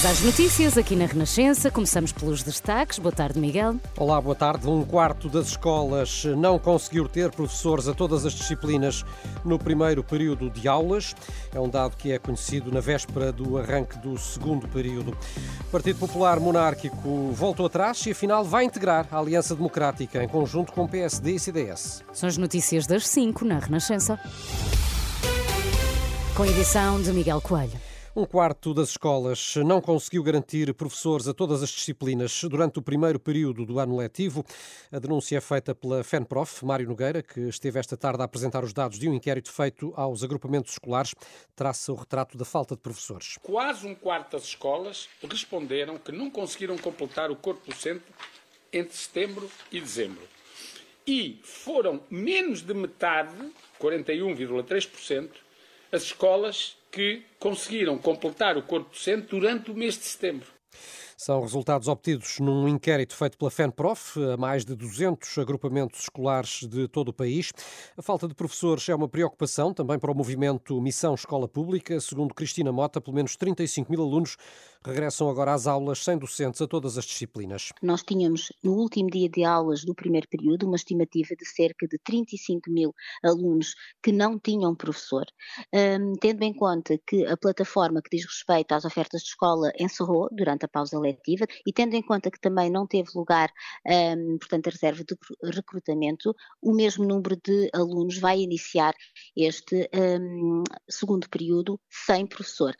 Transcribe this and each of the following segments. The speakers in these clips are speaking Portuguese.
Vamos às notícias aqui na Renascença. Começamos pelos destaques. Boa tarde, Miguel. Olá, boa tarde. Um quarto das escolas não conseguiu ter professores a todas as disciplinas no primeiro período de aulas. É um dado que é conhecido na véspera do arranque do segundo período. O Partido Popular Monárquico voltou atrás e, afinal, vai integrar a Aliança Democrática em conjunto com PSD e CDS. São as notícias das 5 na Renascença. Com edição de Miguel Coelho. Um quarto das escolas não conseguiu garantir professores a todas as disciplinas durante o primeiro período do ano letivo. A denúncia é feita pela FENPROF, Mário Nogueira, que esteve esta tarde a apresentar os dados de um inquérito feito aos agrupamentos escolares. Traça o retrato da falta de professores. Quase um quarto das escolas responderam que não conseguiram completar o corpo docente entre setembro e dezembro. E foram menos de metade, 41,3%, as escolas que conseguiram completar o corpo docente durante o mês de setembro. São resultados obtidos num inquérito feito pela FENPROF a mais de 200 agrupamentos escolares de todo o país. A falta de professores é uma preocupação também para o movimento Missão Escola Pública. Segundo Cristina Mota, pelo menos 35 mil alunos regressam agora às aulas sem docentes a todas as disciplinas. Nós tínhamos no último dia de aulas do primeiro período uma estimativa de cerca de 35 mil alunos que não tinham professor. Um, tendo em conta que a plataforma que diz respeito às ofertas de escola encerrou durante a pausa letiva e tendo em conta que também não teve lugar, um, portanto, a reserva de recrutamento, o mesmo número de alunos vai iniciar este um, segundo período sem professor.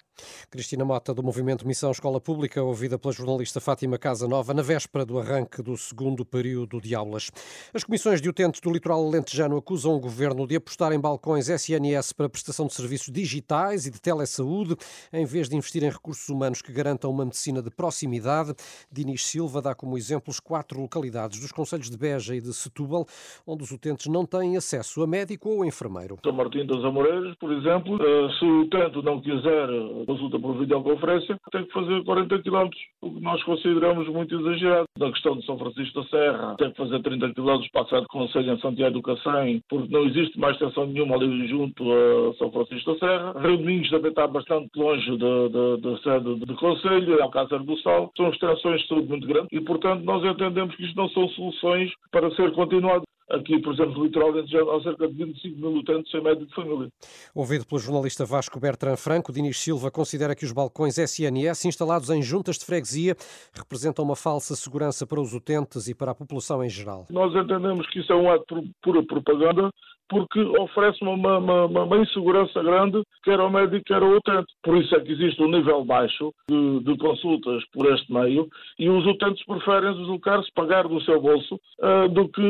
Cristina Mota, do Movimento Missão Escola Pública, ouvida pela jornalista Fátima Casa Nova, na véspera do arranque do segundo período de aulas. As comissões de utentes do litoral alentejano acusam o governo de apostar em balcões SNS para prestação de serviços digitais e de telesaúde, em vez de investir em recursos humanos que garantam uma medicina de proximidade. Dinis Silva dá como exemplos quatro localidades dos conselhos de Beja e de Setúbal, onde os utentes não têm acesso a médico ou enfermeiro. São Martim das Amoreiras, por exemplo, eh, se o utente não quiser consulta por videoconferência, tem que fazer 40 km, o que nós consideramos muito exagerado. Na questão de São Francisco da Serra, tem que fazer 30 km para sede do Conselho em Santiago do Cacém, porque não existe mais estação nenhuma ali junto a São Francisco da Serra. Rio Domingos também está bastante longe da sede do Conselho, Alcácer do Sal. São extensões de saúde muito grandes e, portanto, nós entendemos que isto não são soluções para ser continuado. Aqui, por exemplo, no litoral alentejano, há cerca de 25 mil utentes sem médico de família. Ouvido pelo jornalista Vasco Bertrand Franco, Dinis Silva considera que os balcões SNS instalados em juntas de freguesia representam uma falsa segurança para os utentes e para a população em geral. Nós entendemos que isso é um ato de pura propaganda porque oferece uma, uma, uma, insegurança grande, quer ao médico, quer ao utente. Por isso é que existe um nível baixo de, de consultas por este meio e os utentes preferem deslocar-se, pagar do seu bolso, uh, do que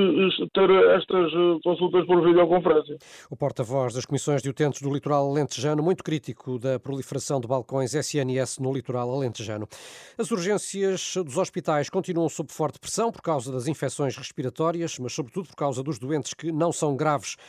ter estas uh, consultas por videoconferência. O porta-voz das comissões de utentes do litoral alentejano, muito crítico da proliferação de balcões SNS no litoral alentejano. As urgências dos hospitais continuam sob forte pressão por causa das infecções respiratórias, mas sobretudo por causa dos doentes que não são graves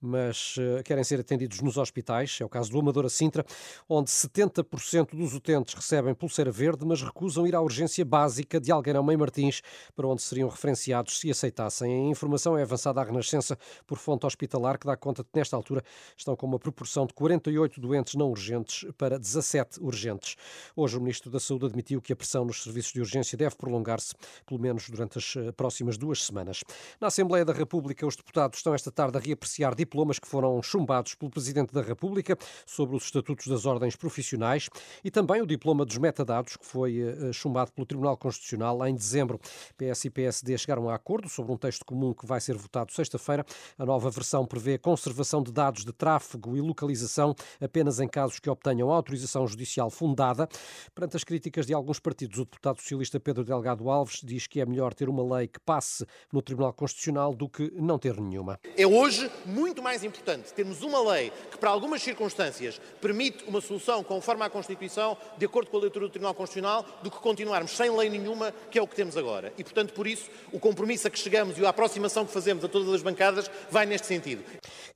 mas uh, querem ser atendidos nos hospitais. É o caso do Amadora Sintra, onde 70% dos utentes recebem pulseira verde, mas recusam ir à urgência básica de Algueirão Mãe Martins, para onde seriam referenciados se aceitassem. A informação é avançada à Renascença por fonte hospitalar, que dá conta de que, nesta altura, estão com uma proporção de 48 doentes não urgentes para 17 urgentes. Hoje, o Ministro da Saúde admitiu que a pressão nos serviços de urgência deve prolongar-se, pelo menos durante as eh, próximas duas semanas. Na Assembleia da República, os deputados estão esta tarde a reapreciar diplomas que foram chumbados pelo Presidente da República sobre os estatutos das ordens profissionais e também o diploma dos metadados, que foi eh, chumbado pelo Tribunal Constitucional em dezembro. PS e PSD chegaram a acordo sobre um texto comum que vai ser votado sexta-feira. A nova versão prevê conservação de dados de tráfego e localização apenas em casos que obtenham autorização judicial fundada. Perante as críticas de alguns partidos, o deputado socialista Pedro Delgado Alves diz que é melhor ter uma lei que passe no Tribunal Constitucional do que não ter nenhuma. É hoje muito muito mais importante termos uma lei que, para algumas circunstâncias, permite uma solução conforme à Constituição, de acordo com a leitura do Tribunal Constitucional, do que continuarmos sem lei nenhuma, que é o que temos agora. E, portanto, por isso, o compromisso a que chegamos e a aproximação que fazemos a todas as bancadas vai neste sentido.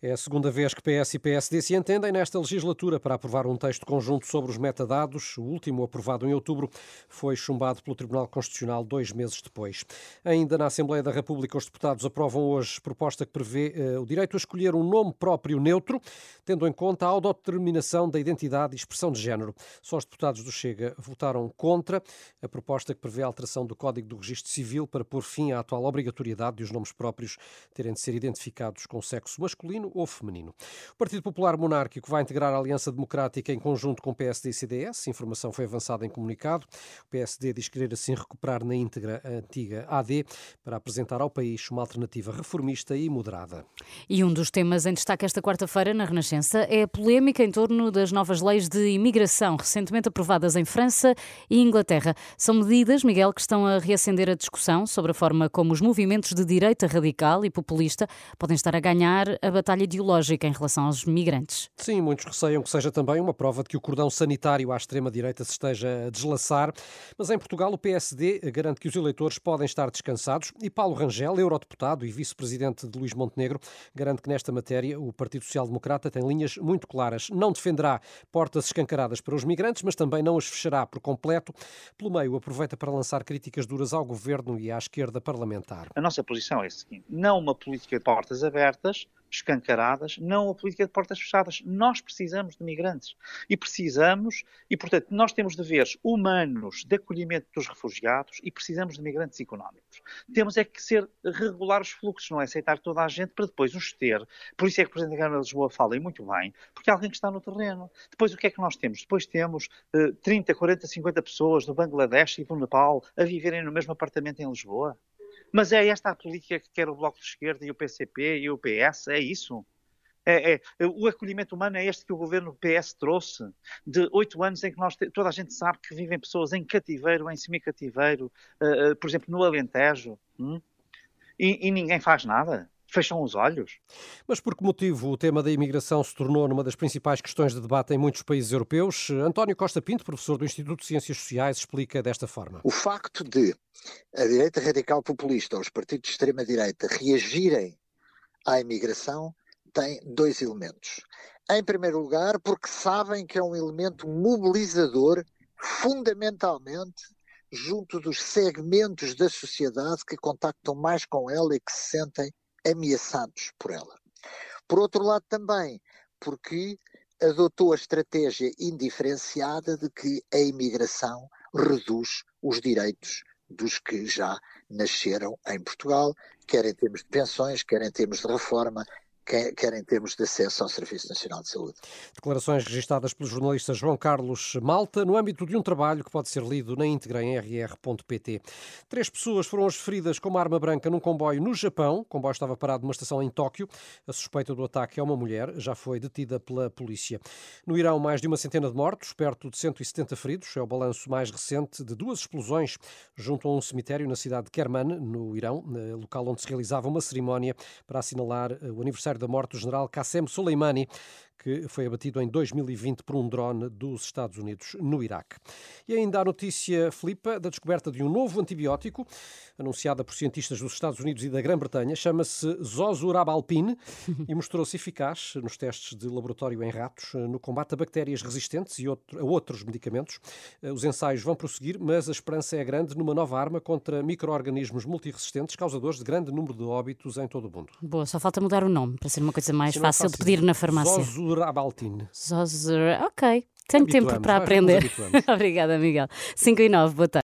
É a segunda vez que PS e PSD se entendem nesta legislatura para aprovar um texto conjunto sobre os metadados. O último, aprovado em outubro, foi chumbado pelo Tribunal Constitucional dois meses depois. Ainda na Assembleia da República, os deputados aprovam hoje proposta que prevê eh, o direito a escolher um nome próprio neutro, tendo em conta a autodeterminação da identidade e expressão de género. Só os deputados do Chega votaram contra a proposta que prevê a alteração do Código do Registro Civil para pôr fim à atual obrigatoriedade de os nomes próprios terem de ser identificados com sexo masculino ou feminino. O Partido Popular Monárquico vai integrar a Aliança Democrática em conjunto com PSD e CDS. A informação foi avançada em comunicado. O PSD diz querer assim recuperar na íntegra a antiga AD para apresentar ao país uma alternativa reformista e moderada. E um dos temas em destaque esta quarta-feira na Renascença é a polémica em torno das novas leis de imigração recentemente aprovadas em França e Inglaterra. São medidas, Miguel, que estão a reacender a discussão sobre a forma como os movimentos de direita radical e populista podem estar a ganhar a batalha ideológica em relação aos migrantes. Sim, muitos receiam que seja também uma prova de que o cordão sanitário à extrema-direita se esteja a deslaçar, mas em Portugal o PSD garante que os eleitores podem estar descansados e Paulo Rangel, eurodeputado e vice-presidente de Luís Montenegro, garante que nesta matéria o Partido Social Democrata tem linhas muito claras. Não defenderá portas escancaradas para os migrantes, mas também não as fechará por completo. Pelo meio, aproveita para lançar críticas duras ao governo e à esquerda parlamentar. A nossa posição é a seguinte: não uma política de portas abertas, escancaradas, não a política de portas fechadas. Nós precisamos de migrantes e precisamos, e portanto, nós temos deveres humanos de acolhimento dos refugiados e precisamos de migrantes económicos. Temos é que ser regular os fluxos, não é aceitar toda a gente para depois os ter. Por isso é que o Presidente da Câmara de Lisboa fala e muito bem, porque é alguém que está no terreno. Depois o que é que nós temos? Depois temos uh, 30, 40, 50 pessoas do Bangladesh e do Nepal a viverem no mesmo apartamento em Lisboa. Mas é esta a política que quer o Bloco de Esquerda e o PCP e o PS? É isso? É, é, o acolhimento humano é este que o governo PS trouxe, de oito anos em que nós, toda a gente sabe que vivem pessoas em cativeiro, em semi-cativeiro, uh, uh, por exemplo, no Alentejo, hum? e, e ninguém faz nada fecham os olhos. Mas por que motivo o tema da imigração se tornou numa das principais questões de debate em muitos países europeus? António Costa Pinto, professor do Instituto de Ciências Sociais, explica desta forma. O facto de a direita radical populista, os partidos de extrema-direita, reagirem à imigração tem dois elementos. Em primeiro lugar, porque sabem que é um elemento mobilizador fundamentalmente junto dos segmentos da sociedade que contactam mais com ela e que se sentem ameaçados por ela. Por outro lado, também porque adotou a estratégia indiferenciada de que a imigração reduz os direitos dos que já nasceram em Portugal, quer em termos de pensões, quer em termos de reforma, quer em termos de acesso ao Serviço Nacional de Saúde. Declarações registadas pelo jornalista João Carlos Malta no âmbito de um trabalho que pode ser lido na íntegra em rr.pt. Três pessoas foram as feridas com uma arma branca num comboio no Japão. O comboio estava parado numa estação em Tóquio. A suspeita do ataque é uma mulher, já foi detida pela polícia. No Irão, mais de uma centena de mortos, perto de 170 feridos. É o balanço mais recente de duas explosões junto a um cemitério na cidade de Kerman, no Irão, local onde se realizava uma cerimónia para assinalar o aniversário da morte do general Qassem Soleimani, que foi abatido em 2020 por um drone dos Estados Unidos no Iraque. E ainda a notícia, Filipa, da descoberta de um novo antibiótico, anunciada por cientistas dos Estados Unidos e da Grã-Bretanha, chama-se Zosurabalpine e mostrou-se eficaz nos testes de laboratório em ratos no combate a bactérias resistentes e a outros medicamentos. Os ensaios vão prosseguir, mas a esperança é grande numa nova arma contra micro-organismos multiresistentes, causadores de grande número de óbitos em todo o mundo. Boa, só falta mudar o nome para ser uma coisa mais fácil, é fácil, de pedir na farmácia. Zosurabalpine. Zosur... Ok. Tenho tempo para aprender. Obrigada, Miguel. 5 e 9, boa tarde.